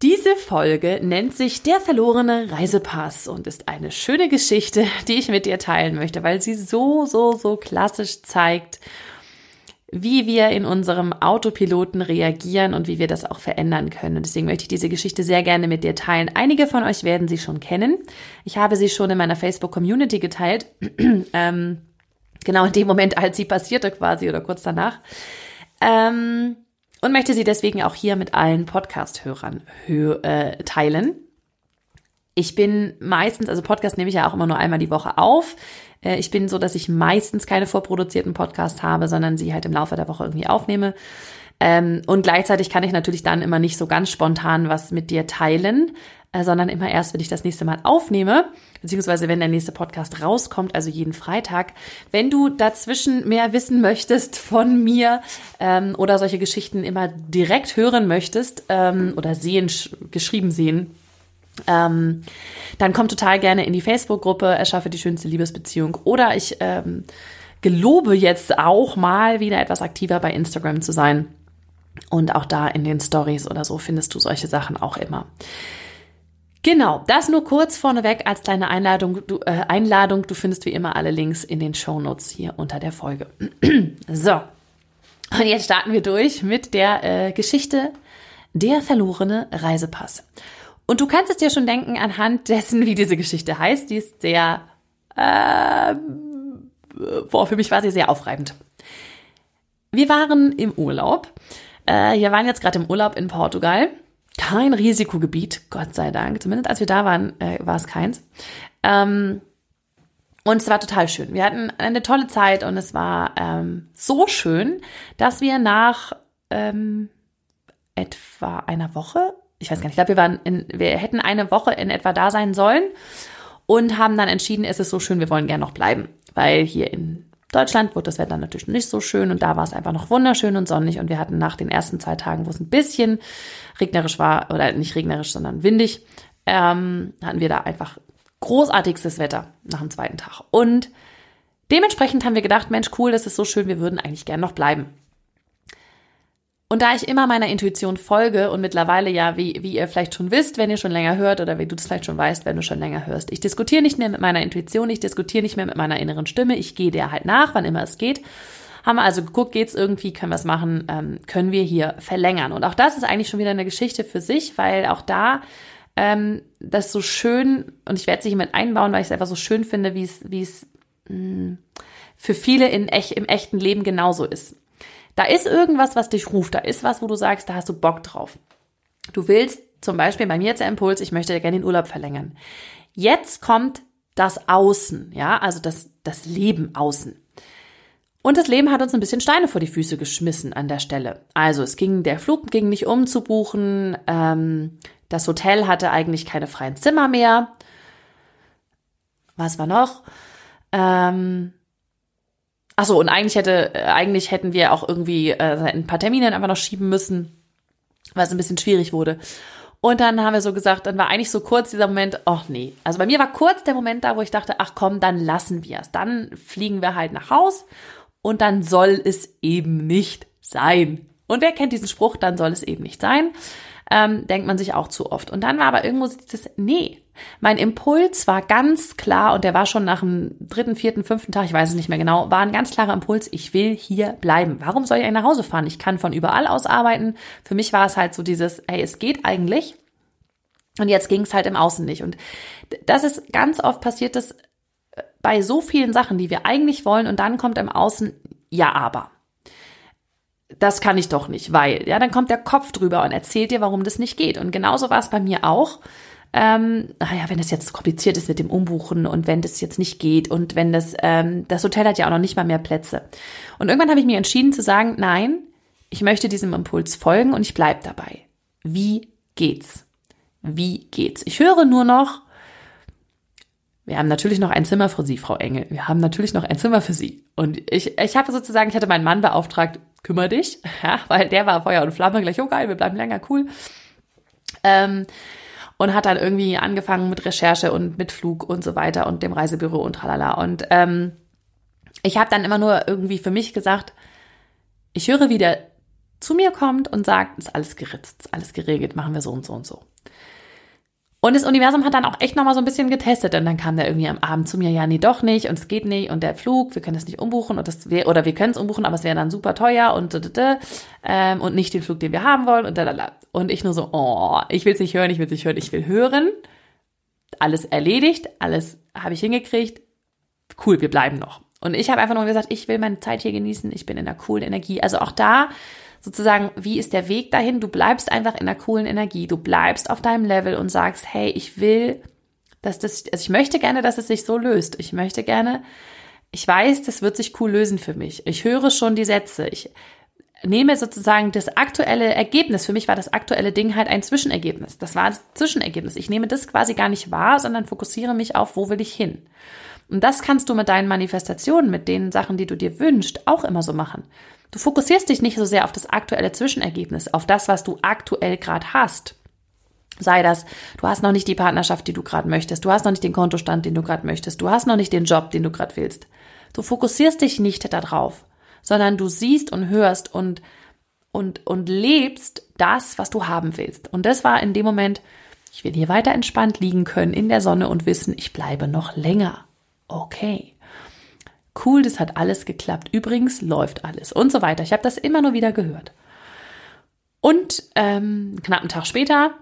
Diese Folge nennt sich Der verlorene Reisepass und ist eine schöne Geschichte, die ich mit dir teilen möchte, weil sie so, so, so klassisch zeigt, wie wir in unserem Autopiloten reagieren und wie wir das auch verändern können. Und deswegen möchte ich diese Geschichte sehr gerne mit dir teilen. Einige von euch werden sie schon kennen. Ich habe sie schon in meiner Facebook-Community geteilt. ähm, genau in dem Moment, als sie passierte quasi oder kurz danach. Ähm, und möchte sie deswegen auch hier mit allen Podcast-Hörern äh, teilen. Ich bin meistens, also Podcast nehme ich ja auch immer nur einmal die Woche auf. Äh, ich bin so, dass ich meistens keine vorproduzierten Podcasts habe, sondern sie halt im Laufe der Woche irgendwie aufnehme. Ähm, und gleichzeitig kann ich natürlich dann immer nicht so ganz spontan was mit dir teilen, äh, sondern immer erst, wenn ich das nächste Mal aufnehme, beziehungsweise wenn der nächste Podcast rauskommt, also jeden Freitag. Wenn du dazwischen mehr wissen möchtest von mir ähm, oder solche Geschichten immer direkt hören möchtest ähm, oder sehen, geschrieben sehen, ähm, dann komm total gerne in die Facebook-Gruppe Erschaffe die schönste Liebesbeziehung oder ich ähm, gelobe jetzt auch mal wieder etwas aktiver bei Instagram zu sein. Und auch da in den Stories oder so findest du solche Sachen auch immer. Genau, das nur kurz vorneweg als kleine Einladung. Du, äh, Einladung. du findest wie immer alle Links in den Show Notes hier unter der Folge. so, und jetzt starten wir durch mit der äh, Geschichte Der verlorene Reisepass. Und du kannst es dir schon denken anhand dessen, wie diese Geschichte heißt. Die ist sehr, äh, boah, für mich war sie sehr aufreibend. Wir waren im Urlaub äh, wir waren jetzt gerade im Urlaub in Portugal. Kein Risikogebiet, Gott sei Dank. Zumindest als wir da waren, äh, war es keins. Ähm, und es war total schön. Wir hatten eine tolle Zeit und es war ähm, so schön, dass wir nach ähm, etwa einer Woche, ich weiß gar nicht, ich glaube, wir waren in, wir hätten eine Woche in etwa da sein sollen und haben dann entschieden, es ist so schön, wir wollen gerne noch bleiben, weil hier in Deutschland wurde das Wetter natürlich nicht so schön und da war es einfach noch wunderschön und sonnig und wir hatten nach den ersten zwei Tagen, wo es ein bisschen regnerisch war, oder nicht regnerisch, sondern windig, ähm, hatten wir da einfach großartigstes Wetter nach dem zweiten Tag. Und dementsprechend haben wir gedacht, Mensch, cool, das ist so schön, wir würden eigentlich gern noch bleiben. Und da ich immer meiner Intuition folge und mittlerweile ja, wie, wie ihr vielleicht schon wisst, wenn ihr schon länger hört oder wie du das vielleicht schon weißt, wenn du schon länger hörst, ich diskutiere nicht mehr mit meiner Intuition, ich diskutiere nicht mehr mit meiner inneren Stimme, ich gehe der halt nach, wann immer es geht. Haben wir also geguckt, geht's irgendwie, können wir es machen, ähm, können wir hier verlängern. Und auch das ist eigentlich schon wieder eine Geschichte für sich, weil auch da ähm, das so schön, und ich werde es hier mit einbauen, weil ich es einfach so schön finde, wie es, wie es mh, hm, für viele in echt, im echten Leben genauso ist. Da ist irgendwas, was dich ruft. Da ist was, wo du sagst, da hast du Bock drauf. Du willst zum Beispiel bei mir jetzt der Impuls, ich möchte gerne den Urlaub verlängern. Jetzt kommt das Außen, ja, also das, das Leben außen. Und das Leben hat uns ein bisschen Steine vor die Füße geschmissen an der Stelle. Also es ging, der Flug ging nicht umzubuchen, ähm, das Hotel hatte eigentlich keine freien Zimmer mehr. Was war noch? Ähm, Ach so, und eigentlich hätte, äh, eigentlich hätten wir auch irgendwie äh, ein paar Termine einfach noch schieben müssen, weil es ein bisschen schwierig wurde. Und dann haben wir so gesagt, dann war eigentlich so kurz dieser Moment, ach nee. Also bei mir war kurz der Moment da, wo ich dachte, ach komm, dann lassen wir es. Dann fliegen wir halt nach Haus und dann soll es eben nicht sein. Und wer kennt diesen Spruch, dann soll es eben nicht sein ähm, denkt man sich auch zu oft. Und dann war aber irgendwo dieses, nee, mein Impuls war ganz klar und der war schon nach dem dritten, vierten, fünften Tag, ich weiß es nicht mehr genau, war ein ganz klarer Impuls, ich will hier bleiben. Warum soll ich eigentlich nach Hause fahren? Ich kann von überall aus arbeiten. Für mich war es halt so dieses, hey, es geht eigentlich. Und jetzt ging es halt im Außen nicht. Und das ist ganz oft passiert, dass äh, bei so vielen Sachen, die wir eigentlich wollen, und dann kommt im Außen, ja, aber das kann ich doch nicht, weil, ja, dann kommt der Kopf drüber und erzählt dir, warum das nicht geht. Und genauso war es bei mir auch. Ähm, naja, wenn es jetzt kompliziert ist mit dem Umbuchen und wenn das jetzt nicht geht und wenn das, ähm, das Hotel hat ja auch noch nicht mal mehr Plätze. Und irgendwann habe ich mir entschieden zu sagen, nein, ich möchte diesem Impuls folgen und ich bleib dabei. Wie geht's? Wie geht's? Ich höre nur noch, wir haben natürlich noch ein Zimmer für Sie, Frau Engel. Wir haben natürlich noch ein Zimmer für Sie. Und ich, ich habe sozusagen, ich hatte meinen Mann beauftragt, kümmere dich, ja, weil der war Feuer und Flamme gleich, oh geil, wir bleiben länger, cool. Ähm, und hat dann irgendwie angefangen mit Recherche und mit Flug und so weiter und dem Reisebüro und tralala. Und ähm, ich habe dann immer nur irgendwie für mich gesagt, ich höre, wie der zu mir kommt und sagt, ist alles geritzt, ist alles geregelt, machen wir so und so und so. Und das Universum hat dann auch echt nochmal so ein bisschen getestet. Und dann kam der irgendwie am Abend zu mir, ja, nee, doch nicht. Und es geht nicht. Und der Flug, wir können es nicht umbuchen. Und das wäre, oder wir können es umbuchen, aber es wäre dann super teuer und, ähm, und nicht den Flug, den wir haben wollen. Und, da. und ich nur so, oh, ich will es nicht hören, ich will es nicht hören, ich will hören. Alles erledigt, alles habe ich hingekriegt. Cool, wir bleiben noch. Und ich habe einfach nur gesagt, ich will meine Zeit hier genießen. Ich bin in einer coolen Energie. Also auch da sozusagen, wie ist der Weg dahin? Du bleibst einfach in einer coolen Energie. Du bleibst auf deinem Level und sagst, hey, ich will, dass das, also ich möchte gerne, dass es sich so löst. Ich möchte gerne, ich weiß, das wird sich cool lösen für mich. Ich höre schon die Sätze. Ich nehme sozusagen das aktuelle Ergebnis. Für mich war das aktuelle Ding halt ein Zwischenergebnis. Das war das Zwischenergebnis. Ich nehme das quasi gar nicht wahr, sondern fokussiere mich auf, wo will ich hin. Und das kannst du mit deinen Manifestationen, mit den Sachen, die du dir wünschst, auch immer so machen. Du fokussierst dich nicht so sehr auf das aktuelle Zwischenergebnis, auf das, was du aktuell gerade hast. Sei das, du hast noch nicht die Partnerschaft, die du gerade möchtest, du hast noch nicht den Kontostand, den du gerade möchtest, du hast noch nicht den Job, den du gerade willst. Du fokussierst dich nicht darauf, sondern du siehst und hörst und, und, und lebst das, was du haben willst. Und das war in dem Moment, ich will hier weiter entspannt liegen können in der Sonne und wissen, ich bleibe noch länger. Okay cool, das hat alles geklappt. Übrigens läuft alles und so weiter. Ich habe das immer nur wieder gehört. Und ähm, knapp einen Tag später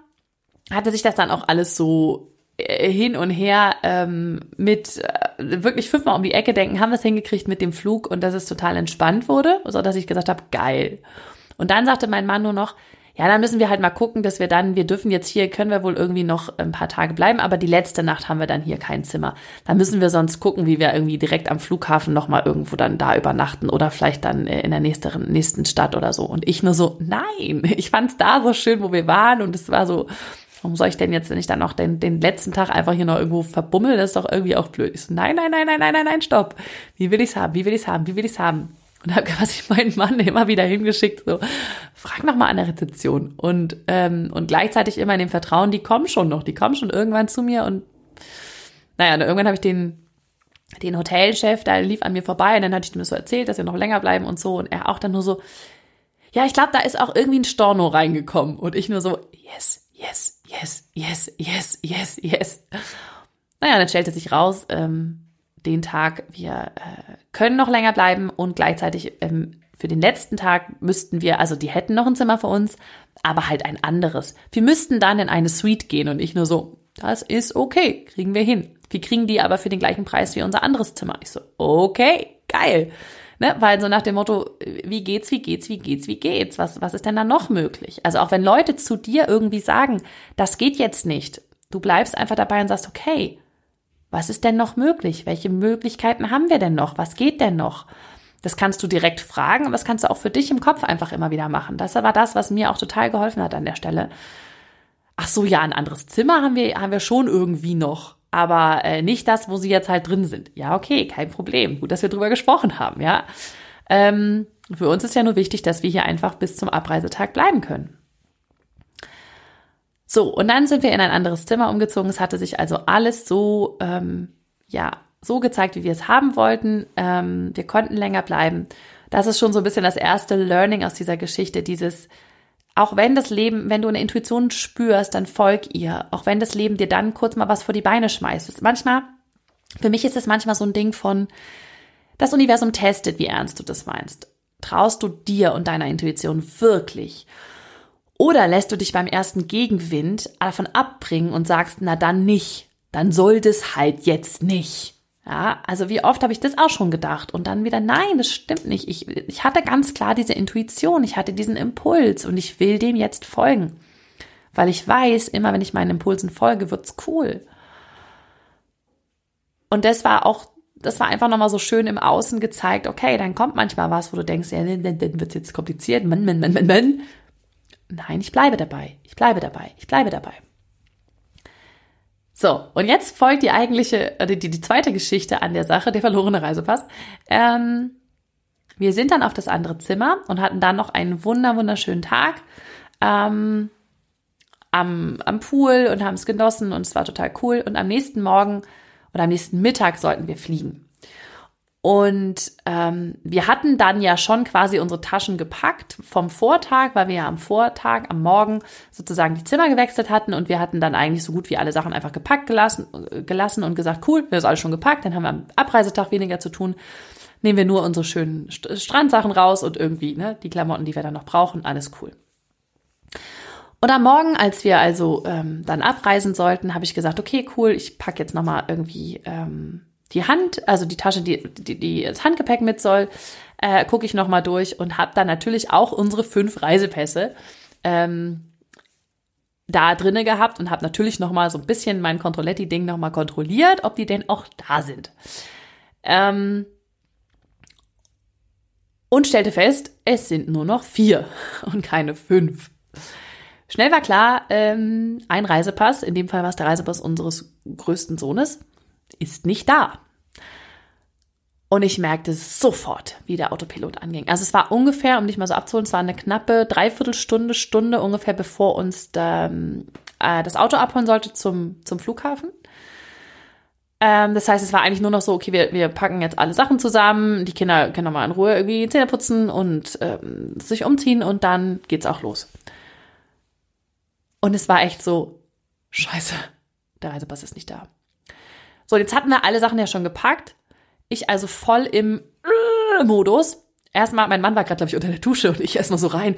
hatte sich das dann auch alles so äh, hin und her ähm, mit äh, wirklich fünfmal um die Ecke denken, haben wir es hingekriegt mit dem Flug und dass es total entspannt wurde, so dass ich gesagt habe, geil. Und dann sagte mein Mann nur noch, ja, dann müssen wir halt mal gucken, dass wir dann, wir dürfen jetzt hier, können wir wohl irgendwie noch ein paar Tage bleiben, aber die letzte Nacht haben wir dann hier kein Zimmer. Dann müssen wir sonst gucken, wie wir irgendwie direkt am Flughafen nochmal irgendwo dann da übernachten oder vielleicht dann äh, in der nächsten, nächsten Stadt oder so. Und ich nur so, nein, ich fand's da so schön, wo wir waren und es war so, warum soll ich denn jetzt, wenn ich dann noch den, den letzten Tag einfach hier noch irgendwo verbummel, das ist doch irgendwie auch blöd. Ich so, nein, nein, nein, nein, nein, nein, nein, stopp. Wie will ich's haben? Wie will ich's haben? Wie will ich's haben? Und habe quasi meinen Mann immer wieder hingeschickt, so, frag noch mal an der Rezeption. Und, ähm, und gleichzeitig immer in dem Vertrauen, die kommen schon noch, die kommen schon irgendwann zu mir. Und naja, und irgendwann habe ich den, den Hotelchef, der lief an mir vorbei und dann hatte ich ihm so erzählt, dass wir noch länger bleiben und so. Und er auch dann nur so, ja, ich glaube, da ist auch irgendwie ein Storno reingekommen. Und ich nur so, yes, yes, yes, yes, yes, yes, yes. Naja, dann stellte sich raus, ähm, den Tag, wir äh, können noch länger bleiben und gleichzeitig ähm, für den letzten Tag müssten wir, also die hätten noch ein Zimmer für uns, aber halt ein anderes. Wir müssten dann in eine Suite gehen und ich nur so, das ist okay, kriegen wir hin. Wir kriegen die aber für den gleichen Preis wie unser anderes Zimmer. Ich so, okay, geil. Ne, weil so nach dem Motto, wie geht's, wie geht's, wie geht's, wie geht's? Was, was ist denn da noch möglich? Also auch wenn Leute zu dir irgendwie sagen, das geht jetzt nicht, du bleibst einfach dabei und sagst, okay, was ist denn noch möglich? Welche Möglichkeiten haben wir denn noch? Was geht denn noch? Das kannst du direkt fragen, aber das kannst du auch für dich im Kopf einfach immer wieder machen. Das war das, was mir auch total geholfen hat an der Stelle. Ach so, ja, ein anderes Zimmer haben wir, haben wir schon irgendwie noch, aber äh, nicht das, wo sie jetzt halt drin sind. Ja, okay, kein Problem. Gut, dass wir drüber gesprochen haben, ja. Ähm, für uns ist ja nur wichtig, dass wir hier einfach bis zum Abreisetag bleiben können. So, und dann sind wir in ein anderes Zimmer umgezogen. Es hatte sich also alles so, ähm, ja, so gezeigt, wie wir es haben wollten. Ähm, wir konnten länger bleiben. Das ist schon so ein bisschen das erste Learning aus dieser Geschichte, dieses, auch wenn das Leben, wenn du eine Intuition spürst, dann folg ihr. Auch wenn das Leben dir dann kurz mal was vor die Beine schmeißt. Manchmal, für mich ist es manchmal so ein Ding von, das Universum testet, wie ernst du das meinst. Traust du dir und deiner Intuition wirklich? Oder lässt du dich beim ersten Gegenwind davon abbringen und sagst, na dann nicht, dann soll das halt jetzt nicht. Ja, also wie oft habe ich das auch schon gedacht und dann wieder, nein, das stimmt nicht. Ich, ich hatte ganz klar diese Intuition, ich hatte diesen Impuls und ich will dem jetzt folgen. Weil ich weiß, immer wenn ich meinen Impulsen folge, wird's cool. Und das war auch, das war einfach nochmal so schön im Außen gezeigt, okay, dann kommt manchmal was, wo du denkst, ja, dann, wird's jetzt kompliziert, man, man, man, man, man. Nein, ich bleibe dabei. Ich bleibe dabei. Ich bleibe dabei. So, und jetzt folgt die eigentliche, äh, die, die zweite Geschichte an der Sache, der verlorene Reisepass. Ähm, wir sind dann auf das andere Zimmer und hatten dann noch einen wunder, wunderschönen Tag ähm, am, am Pool und haben es genossen und es war total cool. Und am nächsten Morgen oder am nächsten Mittag sollten wir fliegen. Und ähm, wir hatten dann ja schon quasi unsere Taschen gepackt vom Vortag, weil wir ja am Vortag, am Morgen sozusagen die Zimmer gewechselt hatten und wir hatten dann eigentlich so gut wie alle Sachen einfach gepackt gelassen, gelassen und gesagt, cool, wir haben alles schon gepackt, dann haben wir am Abreisetag weniger zu tun. Nehmen wir nur unsere schönen Strandsachen raus und irgendwie ne, die Klamotten, die wir dann noch brauchen, alles cool. Und am Morgen, als wir also ähm, dann abreisen sollten, habe ich gesagt, okay, cool, ich packe jetzt nochmal irgendwie ähm, die Hand, also die Tasche, die, die, die das Handgepäck mit soll, äh, gucke ich nochmal durch und habe dann natürlich auch unsere fünf Reisepässe ähm, da drinne gehabt und habe natürlich nochmal so ein bisschen mein Controletti-Ding nochmal kontrolliert, ob die denn auch da sind. Ähm, und stellte fest, es sind nur noch vier und keine fünf. Schnell war klar, ähm, ein Reisepass, in dem Fall war es der Reisepass unseres größten Sohnes, ist nicht da. Und ich merkte sofort, wie der Autopilot anging. Also es war ungefähr, um dich mal so abzuholen, es war eine knappe Dreiviertelstunde, Stunde ungefähr, bevor uns da, äh, das Auto abholen sollte zum, zum Flughafen. Ähm, das heißt, es war eigentlich nur noch so, okay, wir, wir packen jetzt alle Sachen zusammen, die Kinder können nochmal in Ruhe irgendwie Zähne putzen und ähm, sich umziehen und dann geht's auch los. Und es war echt so, scheiße, der Reisepass ist nicht da. So, jetzt hatten wir alle Sachen ja schon gepackt. Ich also voll im äh, Modus. Erstmal, mein Mann war gerade, glaube ich, unter der Dusche und ich erstmal so rein.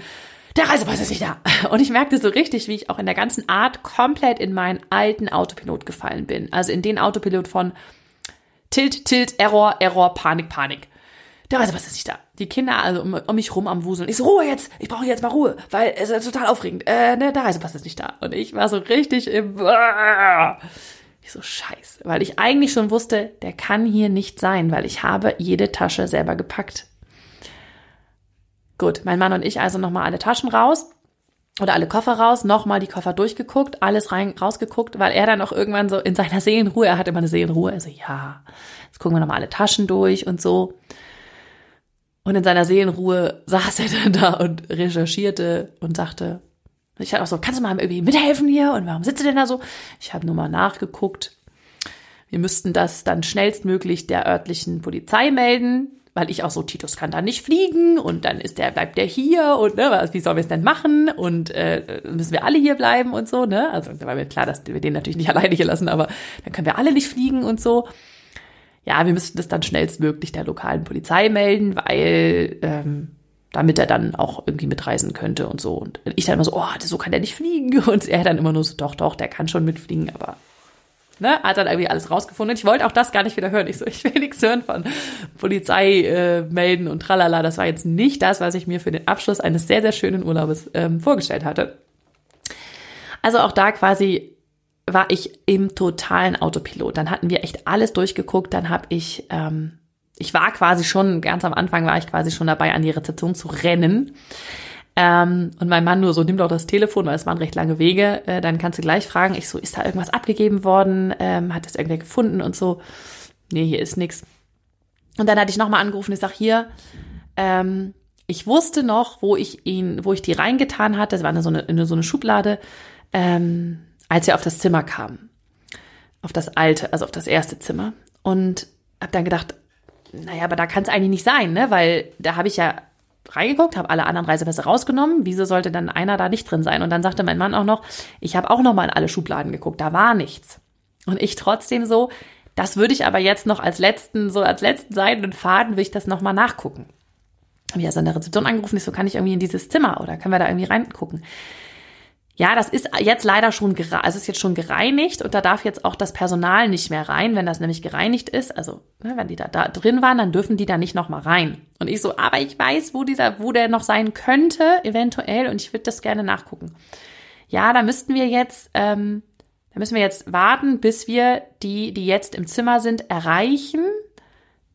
Der Reisepass ist nicht da. Und ich merkte so richtig, wie ich auch in der ganzen Art komplett in meinen alten Autopilot gefallen bin. Also in den Autopilot von Tilt, Tilt, Error, Error, Panik, Panik. Der Reisepass ist nicht da. Die Kinder also um, um mich rum am Wuseln. Ich so, Ruhe jetzt, ich brauche jetzt mal Ruhe, weil es ist total aufregend. Äh, ne, der Reisepass ist nicht da. Und ich war so richtig im... Ich so, scheiße. Weil ich eigentlich schon wusste, der kann hier nicht sein, weil ich habe jede Tasche selber gepackt. Gut, mein Mann und ich also nochmal alle Taschen raus oder alle Koffer raus, nochmal die Koffer durchgeguckt, alles rein, rausgeguckt, weil er dann auch irgendwann so in seiner Seelenruhe, er hat immer eine Seelenruhe, also ja, jetzt gucken wir nochmal alle Taschen durch und so. Und in seiner Seelenruhe saß er dann da und recherchierte und sagte, ich hatte auch so, kannst du mal irgendwie mithelfen hier? Und warum sitzt du denn da so? Ich habe nur mal nachgeguckt. Wir müssten das dann schnellstmöglich der örtlichen Polizei melden, weil ich auch so, Titus kann da nicht fliegen und dann ist der, bleibt der hier und ne, wie sollen wir es denn machen? Und äh, müssen wir alle hier bleiben und so, ne? Also da war mir klar, dass wir den natürlich nicht alleine hier lassen, aber dann können wir alle nicht fliegen und so. Ja, wir müssten das dann schnellstmöglich der lokalen Polizei melden, weil ähm, damit er dann auch irgendwie mitreisen könnte und so. Und ich dann immer so, oh, so kann der nicht fliegen. Und er dann immer nur so, doch, doch, der kann schon mitfliegen, aber ne, hat dann irgendwie alles rausgefunden. Ich wollte auch das gar nicht wieder hören. Ich so, ich will nichts hören von Polizei äh, melden und tralala. Das war jetzt nicht das, was ich mir für den Abschluss eines sehr, sehr schönen Urlaubes ähm, vorgestellt hatte. Also auch da quasi war ich im totalen Autopilot. Dann hatten wir echt alles durchgeguckt. Dann habe ich ähm, ich war quasi schon, ganz am Anfang war ich quasi schon dabei, an die Rezeption zu rennen. Ähm, und mein Mann nur so, nimm doch das Telefon, weil es waren recht lange Wege, äh, dann kannst du gleich fragen. Ich so, ist da irgendwas abgegeben worden? Ähm, hat das irgendwer gefunden und so? Nee, hier ist nix. Und dann hatte ich nochmal angerufen, ich sag hier, ähm, ich wusste noch, wo ich ihn, wo ich die reingetan hatte, das war in so eine, in so eine Schublade, ähm, als wir auf das Zimmer kamen. Auf das alte, also auf das erste Zimmer. Und hab dann gedacht, naja, aber da kann es eigentlich nicht sein, ne? Weil da habe ich ja reingeguckt, habe alle anderen Reisepässe rausgenommen. Wieso sollte dann einer da nicht drin sein? Und dann sagte mein Mann auch noch, ich habe auch noch mal in alle Schubladen geguckt, da war nichts. Und ich trotzdem so, das würde ich aber jetzt noch als letzten, so als letzten seidenen Faden, will ich das noch mal nachgucken. Habe ich also an der Rezeption angerufen, ich so, kann ich irgendwie in dieses Zimmer oder können wir da irgendwie reingucken? Ja, das ist jetzt leider schon, also ist jetzt schon gereinigt und da darf jetzt auch das Personal nicht mehr rein, wenn das nämlich gereinigt ist. Also, ne, wenn die da, da drin waren, dann dürfen die da nicht nochmal rein. Und ich so, aber ich weiß, wo dieser, wo der noch sein könnte, eventuell, und ich würde das gerne nachgucken. Ja, da müssten wir jetzt, ähm, da müssen wir jetzt warten, bis wir die, die jetzt im Zimmer sind, erreichen,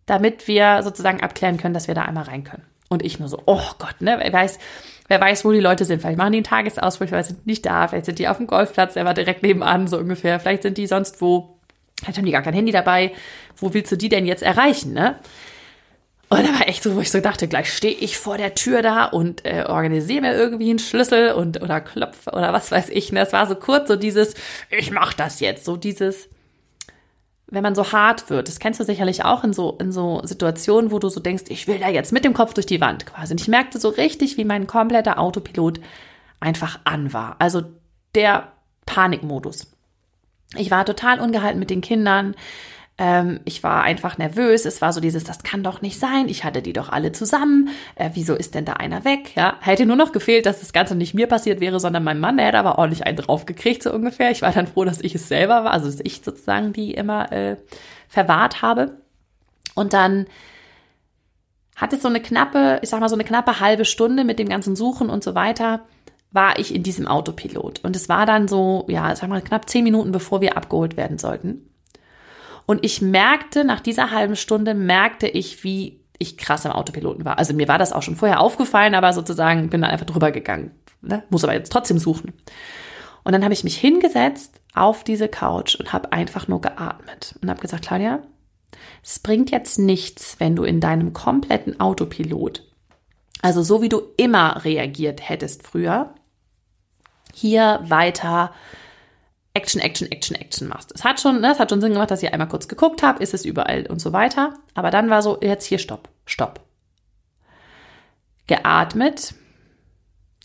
damit wir sozusagen abklären können, dass wir da einmal rein können. Und ich nur so, oh Gott, ne, weiß, wer weiß, wo die Leute sind. Vielleicht machen die einen Tagesausflug, vielleicht sind die nicht da, vielleicht sind die auf dem Golfplatz, der war direkt nebenan, so ungefähr. Vielleicht sind die sonst wo, vielleicht haben die gar kein Handy dabei. Wo willst du die denn jetzt erreichen, ne? Und da war echt so, wo ich so dachte, gleich stehe ich vor der Tür da und äh, organisiere mir irgendwie einen Schlüssel und oder klopfe oder was weiß ich. Ne? das war so kurz so dieses, ich mach das jetzt, so dieses, wenn man so hart wird. Das kennst du sicherlich auch in so in so Situationen, wo du so denkst, ich will da jetzt mit dem Kopf durch die Wand quasi. Und ich merkte so richtig, wie mein kompletter Autopilot einfach an war. Also der Panikmodus. Ich war total ungehalten mit den Kindern. Ähm, ich war einfach nervös. Es war so dieses, das kann doch nicht sein. Ich hatte die doch alle zusammen. Äh, wieso ist denn da einer weg? Ja, hätte nur noch gefehlt, dass das Ganze nicht mir passiert wäre, sondern mein Mann. Der hätte aber ordentlich einen draufgekriegt, so ungefähr. Ich war dann froh, dass ich es selber war, also dass ich sozusagen die immer äh, verwahrt habe. Und dann hat es so eine knappe, ich sag mal so eine knappe halbe Stunde mit dem ganzen Suchen und so weiter, war ich in diesem Autopilot. Und es war dann so, ja, sag mal knapp zehn Minuten, bevor wir abgeholt werden sollten. Und ich merkte, nach dieser halben Stunde merkte ich, wie ich krass im Autopiloten war. Also mir war das auch schon vorher aufgefallen, aber sozusagen bin dann einfach drüber gegangen. Ne? Muss aber jetzt trotzdem suchen. Und dann habe ich mich hingesetzt auf diese Couch und habe einfach nur geatmet und habe gesagt, Claudia, es bringt jetzt nichts, wenn du in deinem kompletten Autopilot, also so wie du immer reagiert hättest früher, hier weiter Action, Action, Action, Action machst. Es hat schon, ne, es hat schon Sinn gemacht, dass ich einmal kurz geguckt habe, ist es überall und so weiter. Aber dann war so, jetzt hier Stopp, Stopp. Geatmet.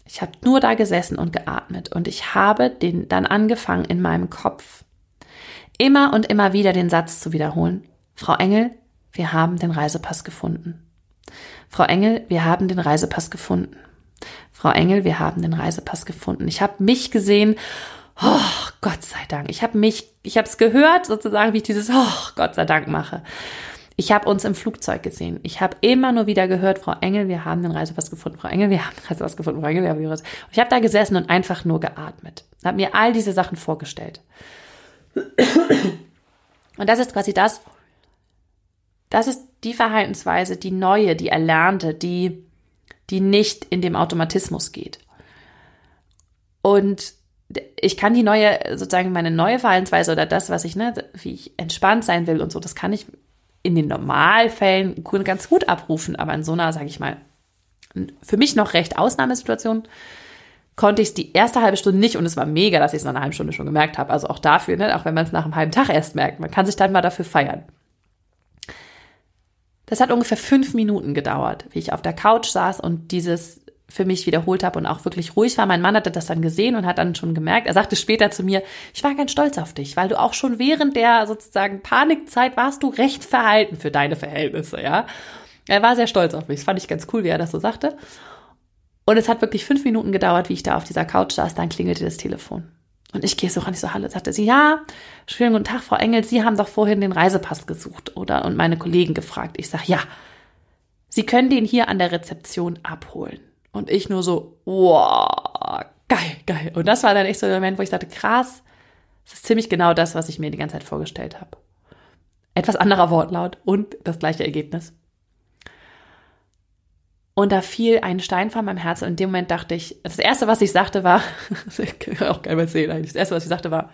Ich habe nur da gesessen und geatmet und ich habe den dann angefangen in meinem Kopf immer und immer wieder den Satz zu wiederholen. Frau Engel, wir haben den Reisepass gefunden. Frau Engel, wir haben den Reisepass gefunden. Frau Engel, wir haben den Reisepass gefunden. Ich habe mich gesehen oh, Gott sei Dank. Ich habe mich, ich habe es gehört, sozusagen, wie ich dieses, oh, Gott sei Dank mache. Ich habe uns im Flugzeug gesehen. Ich habe immer nur wieder gehört, Frau Engel, wir haben den Reisepass gefunden. Frau Engel, wir haben den Reisepass gefunden. Frau Engel, wir haben den Reisepass. Ich habe da gesessen und einfach nur geatmet. Habe mir all diese Sachen vorgestellt. Und das ist quasi das, das ist die Verhaltensweise, die neue, die erlernte, die, die nicht in dem Automatismus geht. Und ich kann die neue, sozusagen meine neue Verhaltensweise oder das, was ich, ne, wie ich entspannt sein will und so, das kann ich in den Normalfällen ganz gut abrufen, aber in so einer, sage ich mal, für mich noch recht Ausnahmesituation konnte ich es die erste halbe Stunde nicht und es war mega, dass ich es nach einer halben Stunde schon gemerkt habe. Also auch dafür, ne, auch wenn man es nach einem halben Tag erst merkt, man kann sich dann mal dafür feiern. Das hat ungefähr fünf Minuten gedauert, wie ich auf der Couch saß und dieses für mich wiederholt habe und auch wirklich ruhig war. Mein Mann hatte das dann gesehen und hat dann schon gemerkt, er sagte später zu mir, ich war ganz stolz auf dich, weil du auch schon während der sozusagen Panikzeit warst du recht verhalten für deine Verhältnisse, ja. Er war sehr stolz auf mich. Das fand ich ganz cool, wie er das so sagte. Und es hat wirklich fünf Minuten gedauert, wie ich da auf dieser Couch saß, dann klingelte das Telefon. Und ich gehe so ran, ich so, hallo, sagte sie, ja, schönen guten Tag, Frau Engel, Sie haben doch vorhin den Reisepass gesucht, oder? Und meine Kollegen gefragt. Ich sag, ja, Sie können den hier an der Rezeption abholen. Und ich nur so, wow, geil, geil. Und das war dann echt so der Moment, wo ich dachte, krass, das ist ziemlich genau das, was ich mir die ganze Zeit vorgestellt habe. Etwas anderer Wortlaut und das gleiche Ergebnis. Und da fiel ein Stein von meinem Herzen und in dem Moment dachte ich, das erste, was ich sagte, war, auch geil erzählen eigentlich, das erste, was ich sagte, war,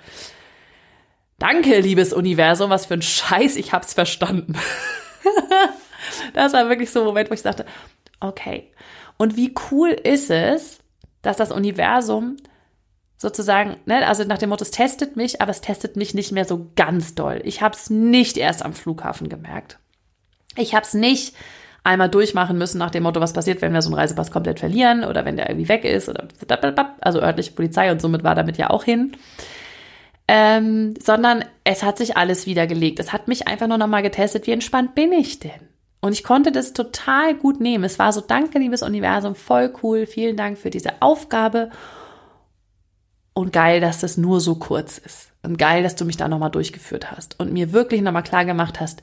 danke, liebes Universum, was für ein Scheiß, ich hab's verstanden. das war wirklich so ein Moment, wo ich sagte, okay, und wie cool ist es, dass das Universum sozusagen, ne, also nach dem Motto, es testet mich, aber es testet mich nicht mehr so ganz doll. Ich habe es nicht erst am Flughafen gemerkt. Ich habe es nicht einmal durchmachen müssen nach dem Motto, was passiert, wenn wir so einen Reisepass komplett verlieren oder wenn der irgendwie weg ist oder also örtliche Polizei und somit war damit ja auch hin. Ähm, sondern es hat sich alles wieder gelegt. Es hat mich einfach nur noch mal getestet, wie entspannt bin ich denn? Und ich konnte das total gut nehmen. Es war so, danke, liebes Universum, voll cool. Vielen Dank für diese Aufgabe. Und geil, dass das nur so kurz ist. Und geil, dass du mich da nochmal durchgeführt hast und mir wirklich nochmal klar gemacht hast,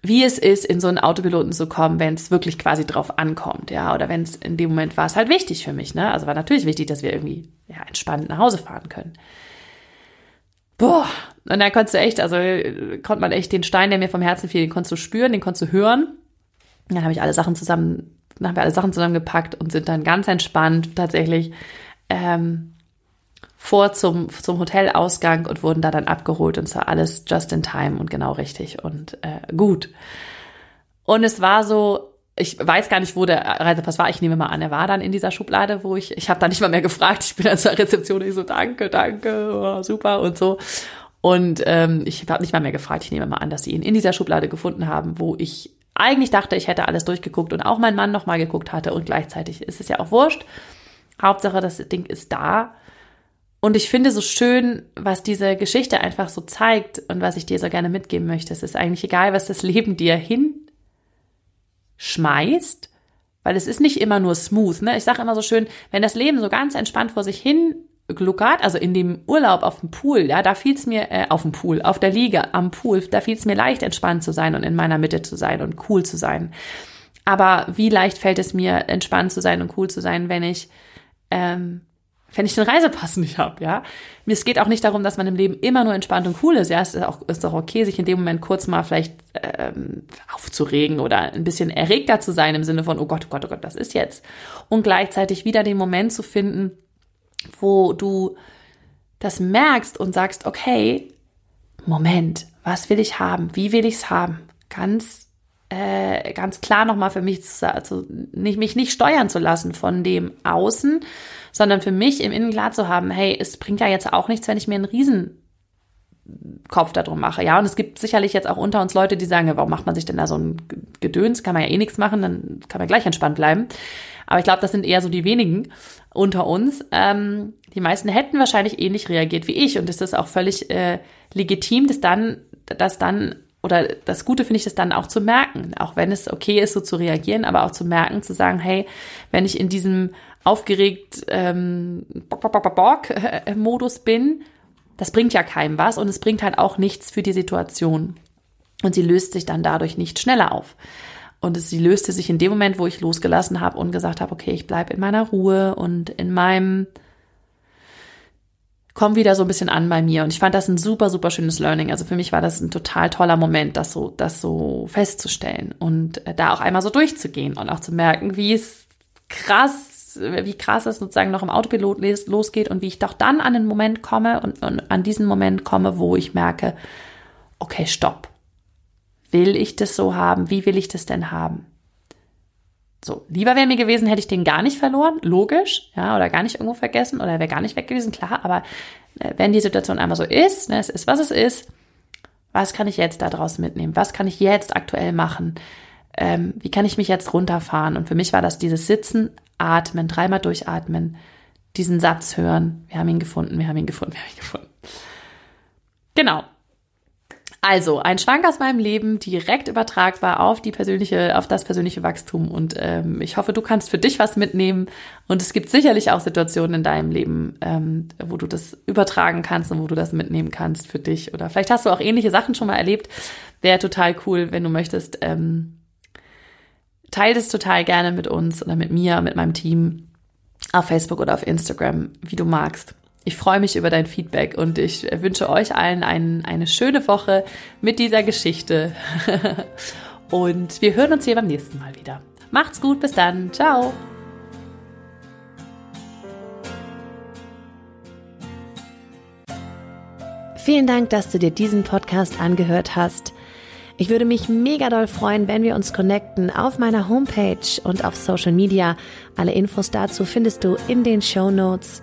wie es ist, in so einen Autopiloten zu kommen, wenn es wirklich quasi drauf ankommt, ja, oder wenn es in dem Moment war es halt wichtig für mich, ne? Also war natürlich wichtig, dass wir irgendwie ja, entspannt nach Hause fahren können. Boah, und dann konntest du echt, also konnte man echt den Stein, der mir vom Herzen fiel, den konntest du spüren, den konntest du hören. Dann habe ich alle Sachen zusammen dann haben wir alle Sachen zusammengepackt und sind dann ganz entspannt tatsächlich ähm, vor zum, zum Hotelausgang und wurden da dann abgeholt und zwar alles just in time und genau richtig und äh, gut. Und es war so, ich weiß gar nicht, wo der Reisepass war. Ich nehme mal an, er war dann in dieser Schublade, wo ich, ich habe da nicht mal mehr gefragt. Ich bin dann zur Rezeption und ich so, danke, danke, oh, super und so. Und ähm, ich habe nicht mal mehr gefragt. Ich nehme mal an, dass sie ihn in dieser Schublade gefunden haben, wo ich eigentlich dachte, ich hätte alles durchgeguckt und auch mein Mann nochmal geguckt hatte und gleichzeitig ist es ja auch wurscht. Hauptsache, das Ding ist da. Und ich finde so schön, was diese Geschichte einfach so zeigt und was ich dir so gerne mitgeben möchte. Es ist eigentlich egal, was das Leben dir hinschmeißt, weil es ist nicht immer nur smooth. Ne? Ich sage immer so schön, wenn das Leben so ganz entspannt vor sich hin gluckert, also in dem Urlaub auf dem Pool, ja, da fiel es mir, äh, auf dem Pool, auf der Liege, am Pool, da fiel es mir leicht, entspannt zu sein und in meiner Mitte zu sein und cool zu sein. Aber wie leicht fällt es mir, entspannt zu sein und cool zu sein, wenn ich, ähm, wenn ich den Reisepass nicht habe, ja. Es geht auch nicht darum, dass man im Leben immer nur entspannt und cool ist, ja. Es ist auch, ist auch okay, sich in dem Moment kurz mal vielleicht ähm, aufzuregen oder ein bisschen erregter zu sein im Sinne von, oh Gott, oh Gott, oh Gott, das ist jetzt. Und gleichzeitig wieder den Moment zu finden, wo du das merkst und sagst, okay, Moment, was will ich haben? Wie will ich es haben? Ganz, äh, ganz klar nochmal für mich, zu, also nicht, mich nicht steuern zu lassen von dem Außen, sondern für mich im Innen klar zu haben, hey, es bringt ja jetzt auch nichts, wenn ich mir einen riesen Kopf darum mache. Ja, und es gibt sicherlich jetzt auch unter uns Leute, die sagen, warum macht man sich denn da so ein Gedöns? Kann man ja eh nichts machen, dann kann man gleich entspannt bleiben. Aber ich glaube, das sind eher so die wenigen unter uns. Ähm, die meisten hätten wahrscheinlich ähnlich reagiert wie ich und es ist auch völlig äh, legitim, das dann, das dann oder das Gute finde ich, das dann auch zu merken, auch wenn es okay ist, so zu reagieren, aber auch zu merken, zu sagen, hey, wenn ich in diesem aufgeregt ähm, Bock, Bock, Bock, Bock äh, Modus bin, das bringt ja keinem was und es bringt halt auch nichts für die Situation. Und sie löst sich dann dadurch nicht schneller auf. Und sie löste sich in dem Moment, wo ich losgelassen habe und gesagt habe, okay, ich bleibe in meiner Ruhe und in meinem komm wieder so ein bisschen an bei mir. Und ich fand das ein super, super schönes Learning. Also für mich war das ein total toller Moment, das so, das so festzustellen und äh, da auch einmal so durchzugehen und auch zu merken, wie es krass wie krass es sozusagen noch im Autopilot losgeht und wie ich doch dann an den Moment komme und, und an diesen Moment komme, wo ich merke, okay, stopp. Will ich das so haben? Wie will ich das denn haben? So, lieber wäre mir gewesen, hätte ich den gar nicht verloren, logisch, ja, oder gar nicht irgendwo vergessen oder wäre gar nicht weg gewesen, klar, aber äh, wenn die Situation einmal so ist, ne, es ist, was es ist, was kann ich jetzt daraus mitnehmen? Was kann ich jetzt aktuell machen? Ähm, wie kann ich mich jetzt runterfahren? Und für mich war das dieses Sitzen, atmen, dreimal durchatmen, diesen Satz hören. Wir haben ihn gefunden, wir haben ihn gefunden, wir haben ihn gefunden. Genau. Also, ein Schwank aus meinem Leben, direkt übertragbar auf die persönliche, auf das persönliche Wachstum. Und ähm, ich hoffe, du kannst für dich was mitnehmen. Und es gibt sicherlich auch Situationen in deinem Leben, ähm, wo du das übertragen kannst und wo du das mitnehmen kannst für dich. Oder vielleicht hast du auch ähnliche Sachen schon mal erlebt. Wäre total cool, wenn du möchtest. Ähm, Teil das total gerne mit uns oder mit mir, mit meinem Team auf Facebook oder auf Instagram, wie du magst. Ich freue mich über dein Feedback und ich wünsche euch allen ein, eine schöne Woche mit dieser Geschichte. und wir hören uns hier beim nächsten Mal wieder. Macht's gut, bis dann. Ciao. Vielen Dank, dass du dir diesen Podcast angehört hast. Ich würde mich mega doll freuen, wenn wir uns connecten auf meiner Homepage und auf Social Media. Alle Infos dazu findest du in den Show Notes.